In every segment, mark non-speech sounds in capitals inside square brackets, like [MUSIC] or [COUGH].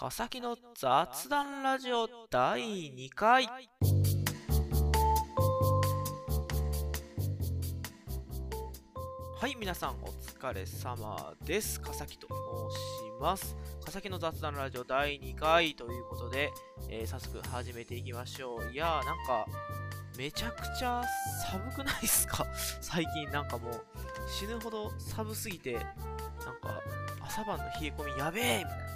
川崎の雑談ラジオ第2回。はい皆さんお疲れ様です。川崎と申します。川崎の雑談ラジオ第2回ということで、えー、早速始めていきましょう。いやーなんかめちゃくちゃ寒くないっすか？[LAUGHS] 最近なんかもう死ぬほど寒すぎてなんか朝晩の冷え込みやべえみたいな。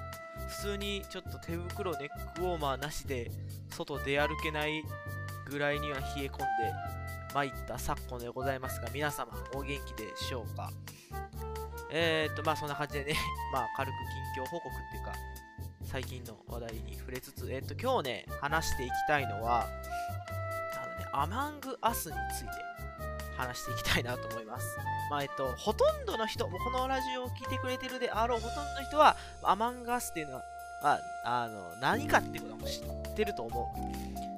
普通にちょっと手袋ネックウォーマーなしで外出歩けないぐらいには冷え込んで参った昨今でございますが皆様お元気でしょうか？えー、っとまあそんな感じでねまあ軽く近況報告っていうか最近の話題に触れつつえー、っと今日ね話していきたいのはあのねアマングアスについて。話していきたいなと思います。まあ、えっと、ほとんどの人、もこのラジオを聴いてくれてるであろうほとんどの人は、アマンガスっていうのは、まあ、あの、何かっていうことも知ってると思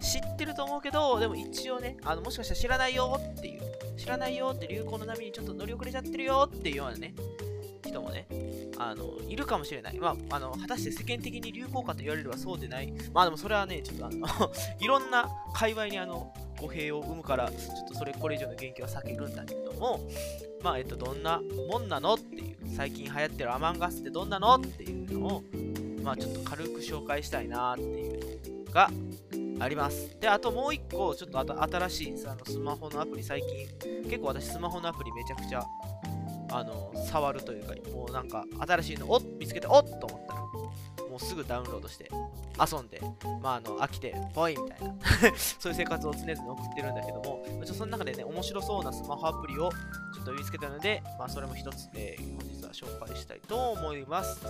う。知ってると思うけど、でも一応ね、あの、もしかしたら知らないよっていう、知らないよって流行の波にちょっと乗り遅れちゃってるよっていうようなね、人もね、あの、いるかもしれない。まあ、あの、果たして世間的に流行かと言われればそうでない。まあでもそれはね、ちょっとあの [LAUGHS] いろんな界隈にあの、語弊を生むから、ちょっとそれこれ以上の言及は避けるんだけども、まあ、えっと、どんなもんなのっていう、最近流行ってるアマンガスってどんなのっていうのを、まあ、ちょっと軽く紹介したいなっていうのがあります。で、あともう一個、ちょっとあと新しいあのスマホのアプリ、最近、結構私スマホのアプリめちゃくちゃ、あの、触るというか、もうなんか、新しいの、おっ見つけて、おっと思ったら、もうすぐダウンロードして遊んで、まあ、あの飽きて、ぽいみたいな [LAUGHS] そういう生活を常々送ってるんだけども、ちょその中でね、面白そうなスマホアプリをちょっと見つけたので、まあ、それも一つ、えー、本日は紹介したいと思います。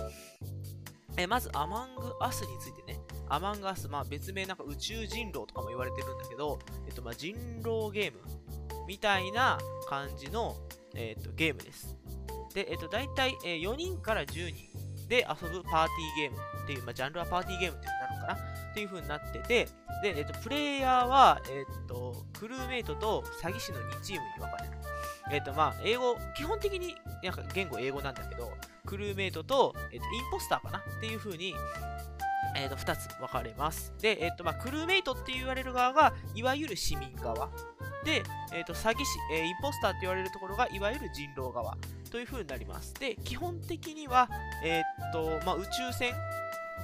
えー、まず、アマングアスについてね、アマングアス、まあ、別名なんか宇宙人狼とかも言われてるんだけど、えっと、まあ、人狼ゲームみたいな感じの、えっと、ゲームです。で、えっと、大体、えー、4人から10人で遊ぶパーティーゲームっていう、まあ、ジャンルはパーティーゲームってなるのかな？っていう風になってて、で、えっ、と、プレイヤーは、えっ、と、クルーメイトと詐欺師の2チームに分かれる。えっ、と、まあ、英語、基本的になんか言語英語なんだけど、クルーメイトと、えっ、と、インポスターかな？っていう風に、えっ、と、2つ分かれます。で、えっ、と、まあ、クルーメイトって言われる側が、いわゆる市民側。で、えっ、と、詐欺師、えインポスターって言われるところが、いわゆる人狼側。という風になります。で、基本的には、えっ、と、まあ、宇宙船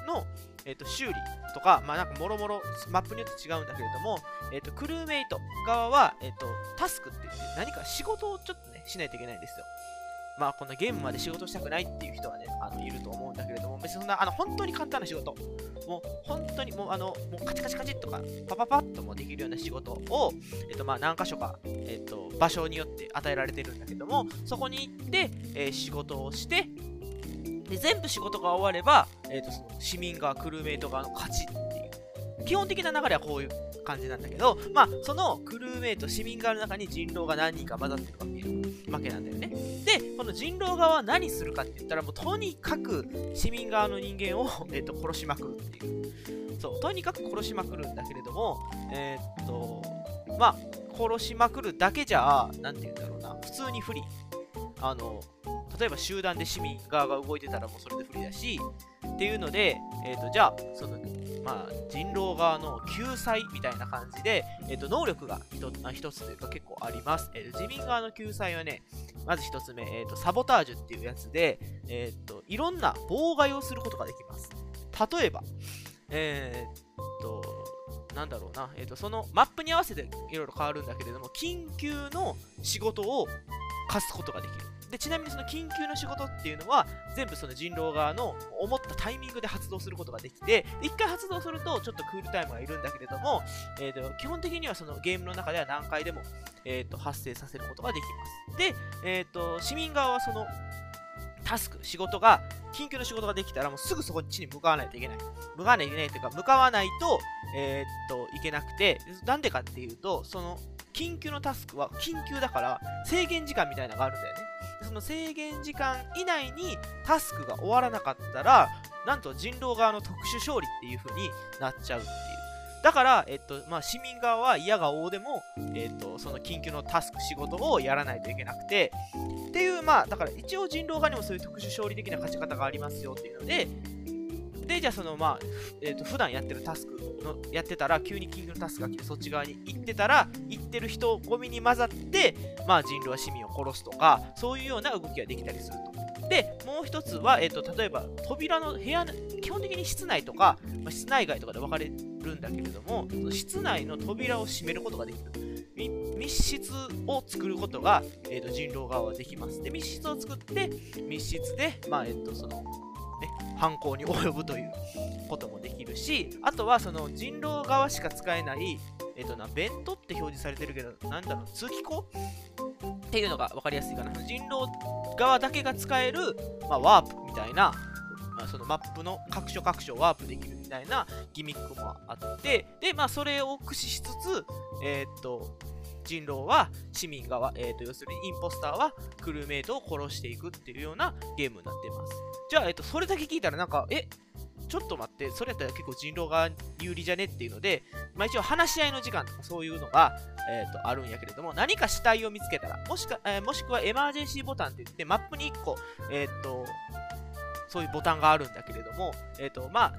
の、えーと、修理とか、まあなんかもろもろマップによって違うんだけれども、えーと、クルーメイト側は、えーと、タスクって言って何か仕事をちょっとね、しないといけないんですよ。まあこのゲームまで仕事したくないっていう人はね、あのいると思うんだけれども、別にそんな、あの本当に簡単な仕事、もう本当にもうあの、もうカチカチカチとか、パパパッともできるような仕事を、えっ、とまあ何箇所か、えっ、と場所によって与えられてるんだけども、そこに行って、えー、仕事をして、で全部仕事が終われば、えーと、その市民側、クルーメイト側の勝ちっていう。基本的な流れはこういう感じなんだけど、まあ、そのクルーメイト、市民側の中に人狼が何人か混ざってるわけわけなんだよね。で、この人狼側は何するかって言ったら、もうとにかく市民側の人間を、[LAUGHS] えーと、殺しまくるっていう。そう、とにかく殺しまくるんだけれども、えっ、と、まあ、殺しまくるだけじゃ、なんて言うんだろうな、普通に不利。あの、例えば集団で市民側が動いてたらもうそれで不利だし、っていうので、えーと、じゃあ、その、まあ、人狼側の救済みたいな感じで、えーと、能力が一つというか結構あります。えーと、自民側の救済はね、まず一つ目、えーと、サボタージュっていうやつで、えーと、いろんな妨害をすることができます。例えば、えー、と、なんだろうな、えーと、そのマップに合わせていろいろ変わるんだけれども、緊急の仕事を貸すことができる。で、ちなみにその緊急の仕事っていうのは、全部その人狼側の思ったタイミングで発動することができて、一回発動するとちょっとクールタイムがいるんだけれども、えーと、基本的にはそのゲームの中では何回でも、えーと、発生させることができます。で、えーと、市民側はそのタスク、仕事が、緊急の仕事ができたら、もうすぐそこっちに向かわないといけない。向かわないといけないというか、向かわないと、えー、っと、いけなくて、なんでかっていうと、その、緊急のタスクは緊急だから制限時間みたいなのがあるんだよね。その制限時間以内にタスクが終わらなかったら、なんと人狼側の特殊勝利っていう風になっちゃうっていう。だから、えっと、まあ、市民側は嫌が応でも、えっと、その緊急のタスク、仕事をやらないといけなくて、っていう、まあ、だから一応人狼側にもそういう特殊勝利的な勝ち方がありますよっていうので、で、じゃあそのまあ、えっ、ー、と、普段やってるタスクの、やってたら、急に緊急のタスクが来て、そっち側に行ってたら、行ってる人、ゴミに混ざって、まあ人狼は市民を殺すとか、そういうような動きができたりすると。で、もう一つは、えっ、ー、と、例えば、扉の部屋の、基本的に室内とか、まあ、室内外とかで分かれるんだけれども、その室内の扉を閉めることができる。密室を作ることが、えーと、人狼側はできます。で、密室を作って、密室で、まあ、えっ、ー、と、その、ね、犯行に及ぶということもできるし、あとは、その人狼側しか使えない、えっ、とな、ベントって表示されてるけど、なんだろう、通気口っていうのが分かりやすいかな。人狼側だけが使える、まあ、ワープみたいな、まあ、そのマップの各所各所ワープできるみたいなギミックもあって、で、まあ、それを駆使しつつ、えー、っと、人狼は市民側、えー、と要するにインポスターはクルーメイトを殺していくっていうようなゲームになってます。じゃあ、えっ、と、それだけ聞いたらなんか、え、ちょっと待って、それやったら結構人狼が有利じゃねっていうので、まあ、一応話し合いの時間とかそういうのが、えー、とあるんやけれども、何か死体を見つけたら、もしか、えー、もしくはエマージェンシーボタンって言って、マップに1個、えっ、ー、と、そういうボタンがあるんだけれども、えっ、ー、と、まあ、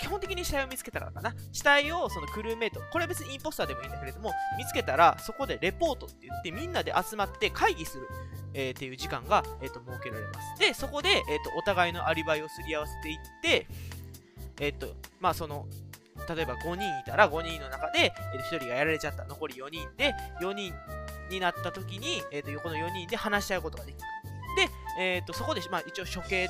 基本的に死体を見つけたらかな。死体をそのクルーメイト、これは別にインポスターでもいいんだけれども、見つけたら、そこでレポートって言って、みんなで集まって会議する、えー、っていう時間が、え、ー、と、設けられます。で、そこで、えっ、と、お互いのアリバイをすり合わせていって、えっ、と、まあ、その、例えば5人いたら5人の中で、えー、1人がやられちゃった。残り4人で、4人になった時に、えっ、と、横の4人で話し合うことができる。で、えっ、と、そこで、まあ、一応処刑っていう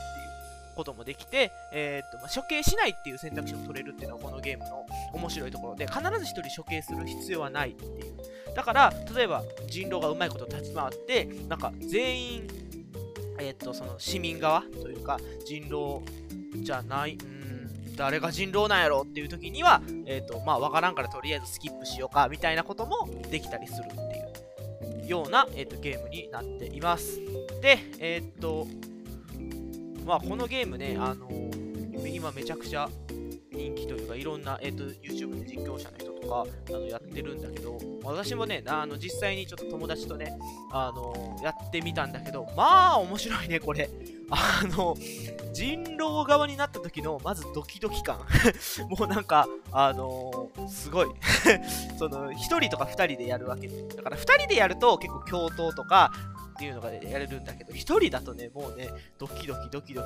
こともできて、えー、っとまあ、処刑しないっていう選択肢を取れるっていうのがこのゲームの面白いところで、必ず1人処刑する必要はないっていう。だから、例えば人狼がうまいこと立ち回って、なんか全員、えー、っと、その市民側というか、人狼じゃない、うん誰が人狼なんやろっていう時には、えっ、と、まあ、わからんからとりあえずスキップしようか、みたいなこともできたりするっていうような、えっ、と、ゲームになっています。で、えっ、と、まあ、このゲームね、あの、今めちゃくちゃ人気というか、いろんな、えーと、YouTube の実況者の人とかあのやってるんだけど、私もね、あの実際にちょっと友達とね、あの、やってみたんだけど、まあ面白いね、これ。あの、人狼側になった時の、まずドキドキ感。[LAUGHS] もうなんか、あのー、すごい [LAUGHS] その、1人とか2人でやるわけ。だから2人でやると結構共闘とか、っていうのが、ね、やれるんだけど、1人だとね、もうね、ドキドキドキド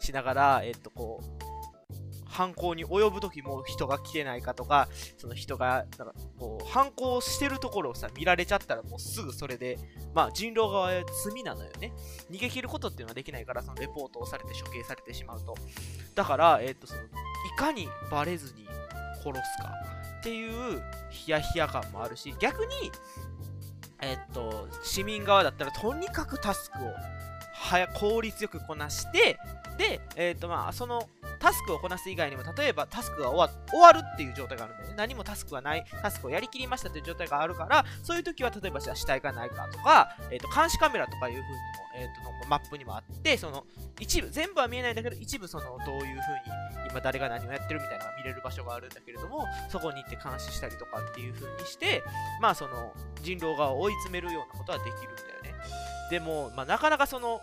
キしながら、えっと、こう、犯行に及ぶ時も人が来てないかとか、その人が、なんかこう、犯行してるところをさ、見られちゃったらもうすぐそれで、まあ人狼側は罪なのよね。逃げ切ることっていうのはできないから、そのレポートをされて処刑されてしまうと。だから、えっ、と、その、いかにバレずに殺すかっていうヒヤヒヤ感もあるし、逆に、えっと、市民側だったらとにかくタスクを効率よくこなして、で、えっとまあ、そのタスクをこなす以外にも、例えばタスクが終わるっていう状態があるんだよね。何もタスクがない、タスクをやりきりましたという状態があるから、そういう時は、例えばじゃあ死体がないかとか、えっ、と、監視カメラとかいう風にも、えっ、と、マップにもあって、その、一部、全部は見えないんだけど、一部その、どういう風に、今誰が何をやってるみたいなのが見れる場所があるんだけれども、そこに行って監視したりとかっていう風にして、まあ、その、人狼側を追い詰めるようなことはできるんだよね。でも、まあ、なかなかその、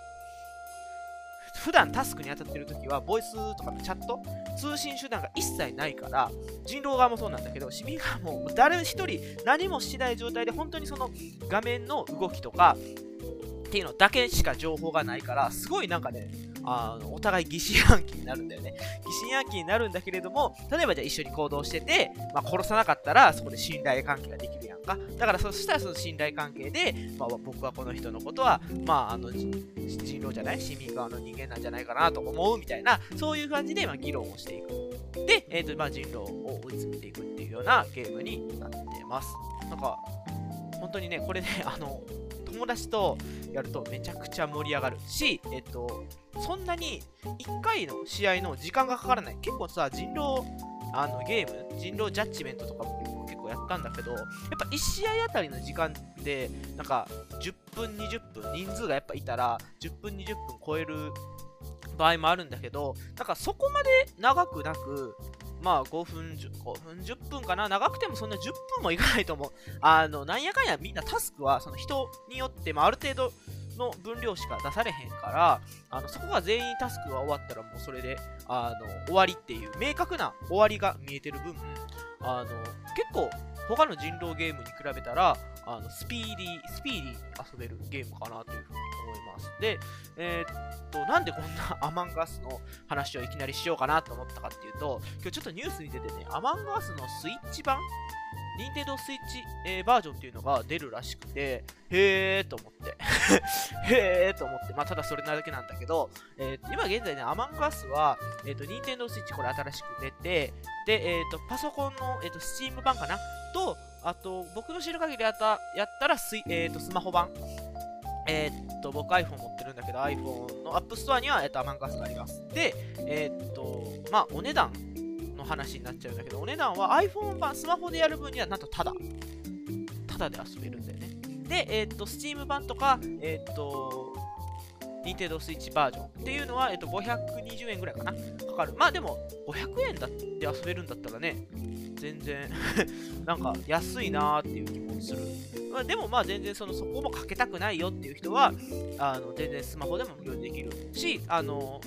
普段タスクに当たってる時は、ボイスとかのチャット、通信手段が一切ないから、人狼側もそうなんだけど、市民側も誰一人何もしない状態で、本当にその画面の動きとか、っていうのだけしか情報がないから、すごいなんかね、あのお互い疑心暗鬼になるんだよね。疑心暗鬼になるんだけれども、例えばじゃあ一緒に行動してて、まあ、殺さなかったらそこで信頼関係ができるやんか。だからそしたらその信頼関係で、まあ、僕はこの人のことは、まあ、あの人狼じゃない？市民側の人間なんじゃないかなと思うみたいな、そういう感じで、まあ、議論をしていく。で、えーとまあ、人狼を追い詰めていくっていうようなゲームになってます。なんか、本当にね、これね、あの、友達とやるとめちゃくちゃ盛り上がるし、えっと、そんなに1回の試合の時間がかからない。結構さ、人狼、あのゲーム、人狼ジャッジメントとかも結構やったんだけど、やっぱ1試合あたりの時間って、なんか10分、20分、人数がやっぱいたら、10分、20分超える場合もあるんだけど、なんかそこまで長くなく、まあ5分 ,10 5分10分かな？長くてもそんな10分もいかないと思う。あの、なんやかんやみんなタスクはその人によって、まあ、ある程度の分量しか出されへんからあのそこが全員タスクが終わったらもうそれであの終わりっていう明確な終わりが見えてる分あの結構他の人狼ゲームに比べたらあのスピーディー、スピーディー遊べるゲームかなというふうに思います。で、えー、っと、なんでこんなアマンガスの話をいきなりしようかなと思ったかっていうと、今日ちょっとニュースに出てね、アマンガスのスイッチ版任天堂スイッチ、えー、バージョンっていうのが出るらしくて、へーと思って [LAUGHS] へーと思って、まあ、ただそれなだけなんだけど、えー、今現在ね、アマンガスは、えっ、ー、と、任天堂スイッチこれ新しく出て、で、えっ、ー、と、パソコンの、えっ、ー、と、スチーム版かな？と、あと、僕の知る限りやったやったらスイ、えーと、スマホ版。えー、っと、僕 iPhone 持ってるんだけど、iPhone の App Store には、えー、と、アマンガスがあります。で、えー、っと、まあ、お値段話になっちゃうんだけど、お値段は iPhone 版、スマホでやる分にはなんとただ。ただで遊べるんだよね。で、えー、と、Steam 版とか、えー、と、Nintendo Switch バージョンっていうのは、えっと、520円ぐらいかなかかる。まあでも、500円だって遊べるんだったらね、全然 [LAUGHS] なんか安いなーっていう気もする。まあ、でもまあ全然そのそこもかけたくないよっていう人は、あの全然スマホでも無料でできるし、あの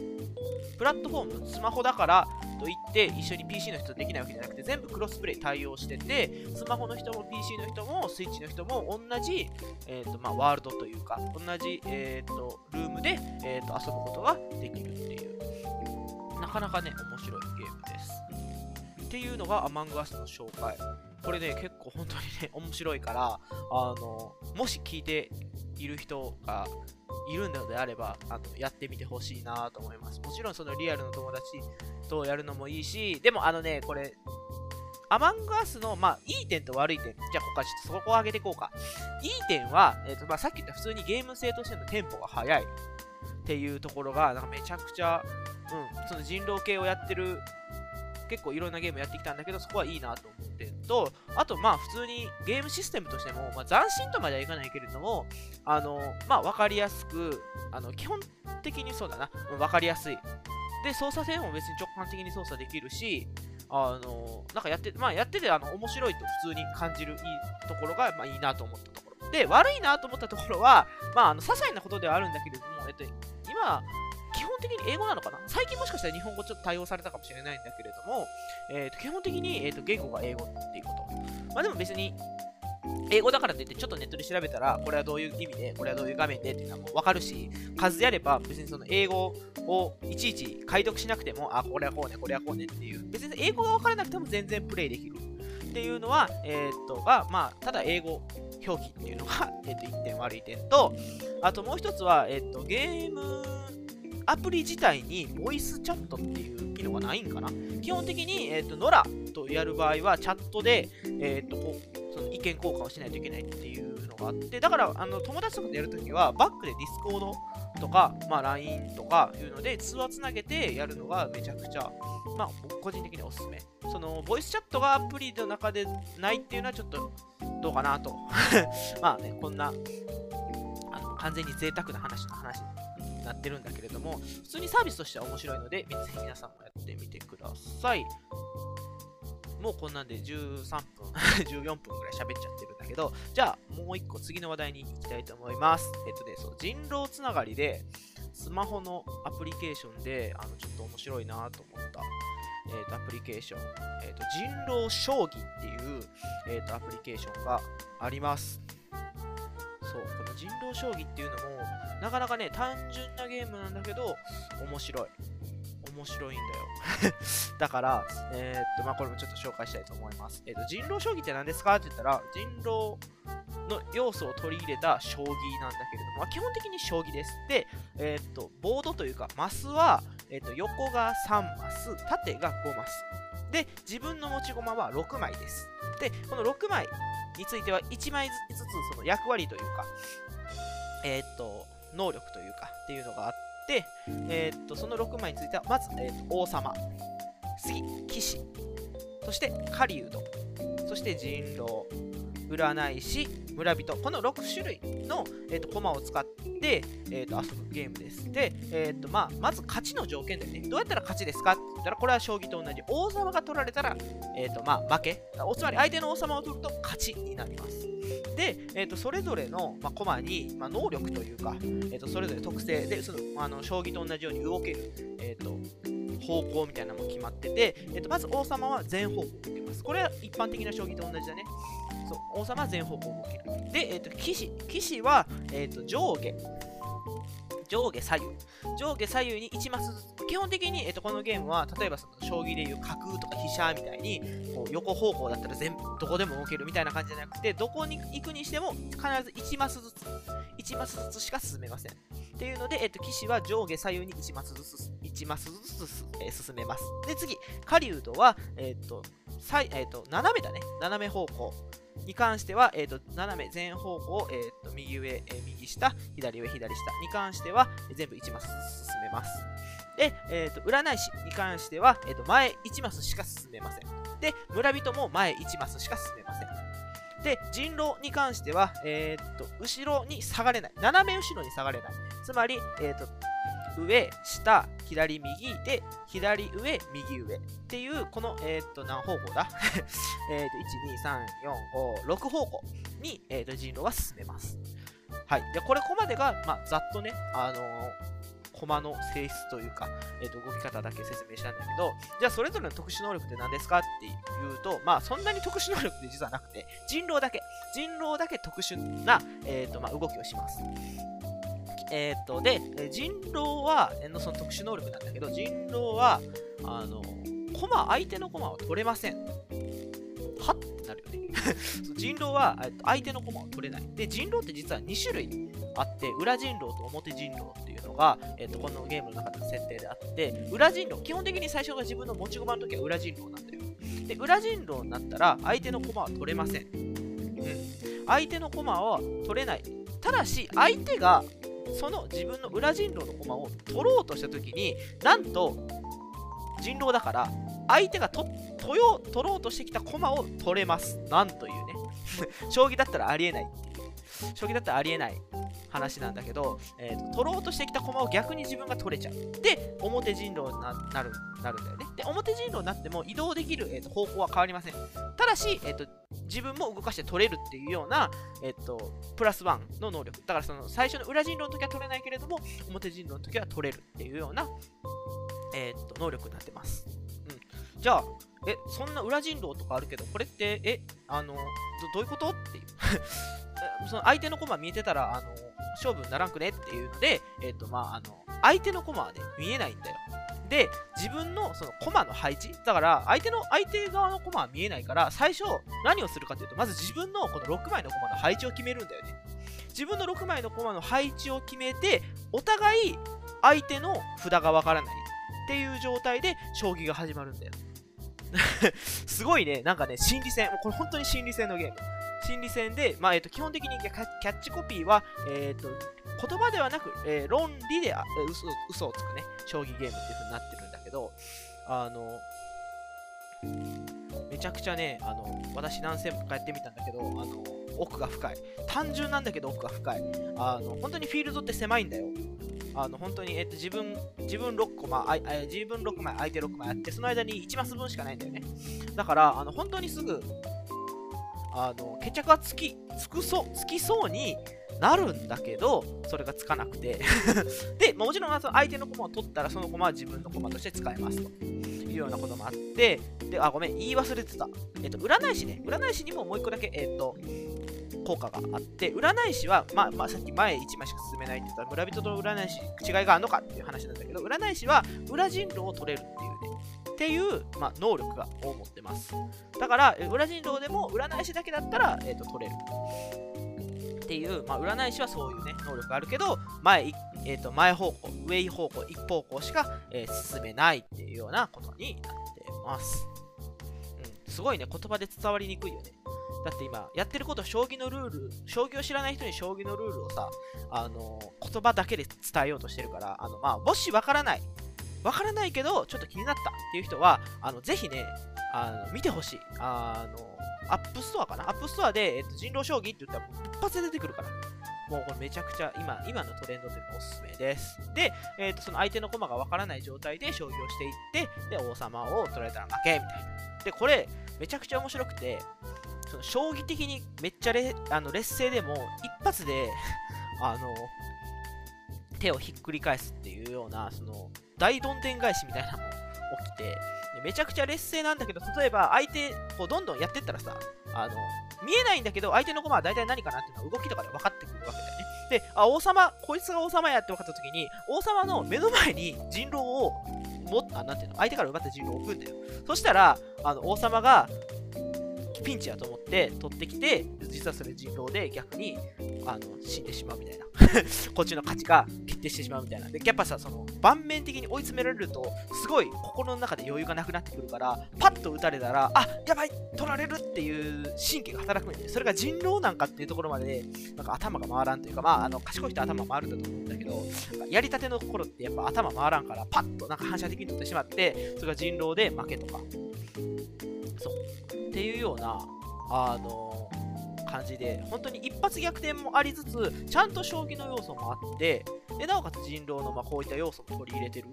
プラットフォーム、スマホだからといって一緒に PC の人できないわけじゃなくて全部クロスプレイ対応してて、スマホの人も PC の人もスイッチの人も同じ、えーとまあ、ワールドというか、同じ、えーと、ルームで、えーと遊ぶことができるっていう、なかなかね、面白いゲームです。っていうのがアマングアスの紹介。これね、結構本当にね、[LAUGHS] 面白いから、あの、もし聞いている人がいるのであれば、あの、やってみてほしいなと思います。もちろんそのリアルの友達とやるのもいいし、でもあのね、これ、アマングアスの、まあ、いい点と悪い点。じゃあ、ここからちょっとそこを上げていこうか。いい点は、えっ、ー、と、まあ、さっき言った普通にゲーム性としてのテンポが速いっていうところが、なんかめちゃくちゃ、うん、その人狼系をやってる結構いろんなゲームやってきたんだけど、そこはいいなと思ってると、あと、まあ、普通にゲームシステムとしても、まあ、斬新とまではいかないけれども、あの、まあ、わかりやすく、あの、基本的にそうだな、わかりやすい。で、操作性も別に直感的に操作できるし、あの、なんかやって、まあ、やってて、あの、面白いと普通に感じるいいところが、まあ、いいなと思ったところ。で、悪いなと思ったところは、まあ、あの、些細なことではあるんだけれども、えっと、今、基本的に英語なのかな？最近もしかしたら日本語ちょっと対応されたかもしれないんだけれども、えー、と基本的に、えー、と言語が英語っていうこと。まあでも別に、英語だからといってちょっとネットで調べたら、これはどういう意味で、これはどういう画面でっていうのはもうわかるし、数やれば別にその英語をいちいち解読しなくても、あ、これはこうね、これはこうねっていう、別に英語がわからなくても全然プレイできる。っていうのは、えー、っと、が、まあ、ただ英語表記っていうのが、えー、っと、1点悪い点と、あともう一つは、えー、っと、ゲームアプリ自体にボイスチャットっていう機能がないんかな？基本的に、えっ、ー、と、ノラとやる場合はチャットで、えっ、ー、と、その意見交換をしないといけないっていうのがあって、だから、あの、友達とかでやるときは、バックでディスコードとか、まあ、LINE とかいうので、通話つなげてやるのがめちゃくちゃ、まあ、個人的におすすめ。その、ボイスチャットがアプリの中でないっていうのはちょっと、どうかなと。[LAUGHS] まあね、こんな、あの、完全に贅沢な話の話なってるんだけれども、普通にサービスとしては面白いので、ぜひ皆さんもやってみてください。もうこんなんで13分、[LAUGHS] 14分ぐらい喋っちゃってるんだけど、じゃあもう一個次の話題に行きたいと思います。えっとね、そう、人狼つながりで、スマホのアプリケーションで、あの、ちょっと面白いなと思った、えっ、と、アプリケーション、えっ、と、人狼将棋っていう、えっ、と、アプリケーションがあります。そう、この人狼将棋っていうのも、なかなかね、単純なゲームなんだけど、面白い。面白いんだよ。[LAUGHS] だから、えー、っと、まあ、これもちょっと紹介したいと思います。えー、っと、人狼将棋って何ですか？って言ったら、人狼の要素を取り入れた将棋なんだけれども、まあ、基本的に将棋です。で、えー、っと、ボードというか、マスは、えっと、横が3マス、縦が5マス。で、自分の持ち駒は6枚です。で、この6枚については1枚ずつその役割というか、え、っと、能力というかっていうのがあって、えー、っと、その6枚については、まず、えー、王様、次、騎士、そして狩人、そして人狼、占い師、村人、この6種類の、えーと、駒を使って、えーと、遊ぶゲームです。で、えーとまあ、まず勝ちの条件だよね。どうやったら勝ちですか？って言ったら、これは将棋と同じ。王様が取られたら、えーとまあ、負け。つまり相手の王様を取ると勝ちになります。で、えーと、それぞれの、まあ、駒に、まあ、能力というか、えーと、それぞれ特性でそのあの将棋と同じように動ける、えー、と方向みたいなのも決まってて、えー、とまず王様は全方向を動けます。これは一般的な将棋と同じだね。そう王様は全方向を動ける。で、えー、と騎士騎士は、えー、と上下上下左右。上下左右に1マスずつ。基本的に、えっと、このゲームは、例えばその将棋でいう角とか飛車みたいに、こう横方向だったら全部どこでも動けるみたいな感じじゃなくて、どこに行くにしても必ず1マスずつ、1マスずつしか進めません。っていうので、えっと、騎士は上下左右に1マスずつ、1マスずつ、えー、進めます。で、次、狩人は、えっと、えっと、斜めだね。斜め方向。に関しては、えーと、斜め全方向、えーと、右上、えー、右下、左上、左下に関しては、えー、全部1マス進めます。で、えーと、占い師に関しては、えー、と前1マスしか進めません。で、村人も前1マスしか進めません。で、人狼に関しては、えー、と後ろに下がれない。斜め後ろに下がれない。つまり、えー、と上、下、左、右で、左上、右上っていう、この、えっ、と、何方向だ？[LAUGHS] えっと、1、2、3、4、5、6方向に、えっ、と、人狼は進めます。はい。で、これ、ここまでが、まあ、ざっとね、あのー、コマの性質というか、えー、と動き方だけ説明したんだけど、じゃあそれぞれの特殊能力って何ですかっていうと、まあそんなに特殊能力って実はなくて、人狼だけ、人狼だけ特殊な、えーとまあ、動きをします。えっ、と、で、人狼は、その特殊能力なんだけど、人狼は、あの、コマ、相手のコマは取れません。はっ？てなるよね。[LAUGHS] 人狼は相手のコマを取れない。で、人狼って実は2種類あって、裏人狼と表人狼っていうのが、えーと、このゲームの中での設定であって、裏人狼、基本的に最初が自分の持ち駒の時は裏人狼なんだよ。で、裏人狼になったら、相手のコマは取れません。うん。相手のコマは取れない。ただし、相手がその自分の裏人狼の駒を取ろうとした時になんと人狼だから相手がと取よ取ろうとしてきた駒を取れます。なんというね。[LAUGHS] 将棋だったらありえないって将棋だったらありえない話なんだけど、えーと、取ろうとしてきた駒を逆に自分が取れちゃう。で、表人狼になるなるんだよね。で、表人狼になっても移動できる、えーと、方向は変わりません。ただし、えーと、自分も動かして取れるっていうような、え、ー、と、プラスワンの能力。だからその最初の裏人狼の時は取れないけれども、表人狼の時は取れるっていうような、えっ、ー、と、能力になってます。うん。じゃあ、え、そんな裏人狼とかあるけど、これって、え、あの、どどういうこと？っていう。その相手の駒見えてたら、あの、勝負にならんくねっていうので、えっ、と、まあ、あの、相手の駒はね、見えないんだよ。で、自分のその駒の配置、だから相手の、相手側の駒は見えないから、最初何をするかというと、まず自分のこの6枚の駒の配置を決めるんだよね。自分の6枚の駒の配置を決めて、お互い相手の札がわからないっていう状態で将棋が始まるんだよ。[LAUGHS] すごいね、なんかね、心理戦、これ本当に心理戦のゲーム。心理戦で、まあえー、と基本的にキャッチコピーは、えーと、言葉ではなく、えー、論理で嘘嘘をつくね、将棋ゲームっていう風になってるんだけど、あの、めちゃくちゃね、あの私何戦もやってみたんだけど、あの奥が深い。単純なんだけど奥が深い。あの本当にフィールドって狭いんだよ。あの本当に、えっと、自分自分6個、まあ、自分6枚、相手6枚あって、その間に1マス分しかないんだよね。だから、あの本当にすぐあの決着がつきつくそつきそうになるんだけど、それがつかなくて。[LAUGHS] で、もちろん相手の駒を取ったら、その駒は自分の駒として使えますというようなこともあって、で、あ、ごめん、言い忘れてた。えっと、占い師ね、占い師にももう一個だけ、えっと、効果があって、占い師は、まあ、まあ、さっき前1枚しか進めないって言ったら、村人と占い師違いがあるのかっていう話なんだけど、占い師は裏人狼を取れるっていうね、っていう、まあ、能力がを持ってます。だから、裏人狼でも占い師だけだったら、えーと、取れる。っていう、まあ、占い師はそういうね、能力があるけど、前、えーと、前方向、上方向、一方向しか、えー、進めないっていうようなことになってます。うん、すごいね、言葉で伝わりにくいよね。だって今、やってること、将棋のルール、将棋を知らない人に将棋のルールをさ、あの、言葉だけで伝えようとしてるから、あの、まあ、もしわからない、わからないけど、ちょっと気になったっていう人は、あの、ぜひね、あの見てほしい。あの、アップストアかな？アップストアで、えっと、人狼将棋って言ったら一発で出てくるから。もうこれめちゃくちゃ今、今のトレンドというかおすすめです。で、えっ、と、その相手の駒がわからない状態で将棋をしていって、で、王様を取られたら負け、みたいな。で、これ、めちゃくちゃ面白くて、その将棋的にめっちゃレあの劣勢でも、一発であの、手をひっくり返すっていうような、その、大どんでん返しみたいなのも起きて、めちゃくちゃ劣勢なんだけど、例えば相手、こうどんどんやってったらさ、あの、見えないんだけど、相手の駒は大体何かなっていうのは動きとかで分かってくるわけだよね。で、あ、王様、こいつが王様やって分かった時に、王様の目の前に人狼をもあ、なんていうの、相手から奪った人狼を置くんだよ。そしたら、あの、王様が、ピンチやと思って取ってきて、実はそれ人狼で逆にあの死んでしまうみたいな [LAUGHS] こっちの勝ちが決定してしまうみたいな。で、やっぱさ、その盤面的に追い詰められると、すごい心の中で余裕がなくなってくるから、パッと打たれたら、あやばい取られるっていう神経が働くんで、それが人狼なんかっていうところまで、なんか頭が回らんというか、まあ、あの賢い人頭回るんだと思うんだけど、やりたての頃ってやっぱ頭回らんから、パッとなんか反射的に取ってしまって、それが人狼で負けとか。っていうような、あの感じで、本当に一発逆転もありつつ、ちゃんと将棋の要素もあって、でなおかつ人狼のまこういった要素も取り入れてる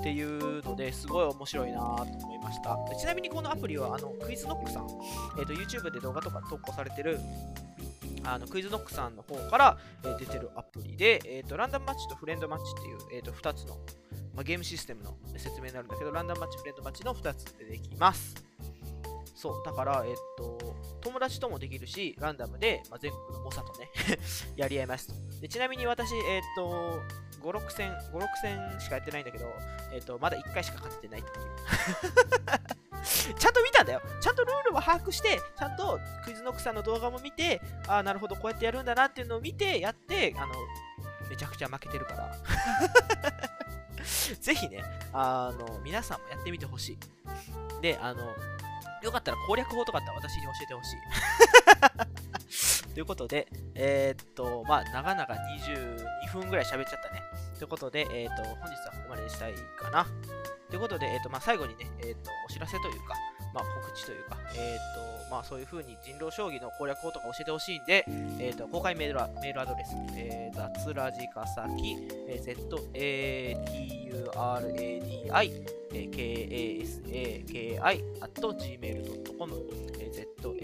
っていうのですごい面白いなと思いました。ちなみにこのアプリはあのクイズノックさん、えーと、YouTube で動画とか投稿されてるあのクイズノックさんの方から、え、出てるアプリで、えーと、ランダムマッチとフレンドマッチっていう、えーと、2つの、まあ、ゲームシステムの説明になるんだけど、ランダムマッチ、フレンドマッチの2つでできます。そう、だから、えっと、友達ともできるし、ランダムで、まあ、全国の猛者とね [LAUGHS] やり合いますと。でちなみに私、えっと、5、6戦、5、6戦しかやってないんだけど、えっと、まだ1回しか勝ててないっていう [LAUGHS] ちゃんと見たんだよ。ちゃんとルールは把握して、ちゃんとクイズノックさんの動画も見て、ああ、なるほど、こうやってやるんだなっていうのを見て、やって、あの、めちゃくちゃ負けてるから [LAUGHS] ぜひね、あの、皆さんもやってみてほしい。で、あの、よかったら攻略法とかあったら私に教えてほしい。[LAUGHS] ということで、えー、っと、まあ、長々22分ぐらい喋っちゃったね。ということで、えー、っと、本日はここまでにしたいかな。ということで、えー、っと、まあ、最後にね、えっと、お知らせというか、まあ、告知というか、えっと、まあ、そういう風に人狼将棋の攻略法とか教えてほしいんで、えっと、公開メールメールアドレス、えー、雑ラジカサキ、えー、zaturadi、kasaki.gmail.com zatur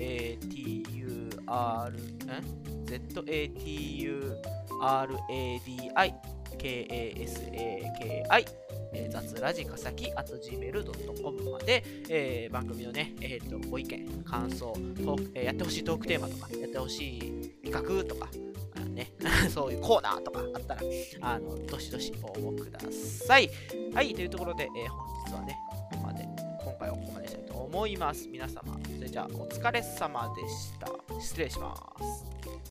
zaturadi kasaki えー、雑ラジかさき at gmail.com まで、えー、番組のね、えーと、ご意見、感想、トークえー、やってほしいトークテーマとか、やってほしい企画とか、ね、[LAUGHS] そういうコーナーとかあったら、あの、どしどし応募ください。はい、というところで、えー、本日はね、ここまで、今回はここまでしたいと思います。皆様、それじゃあお疲れ様でした。失礼します。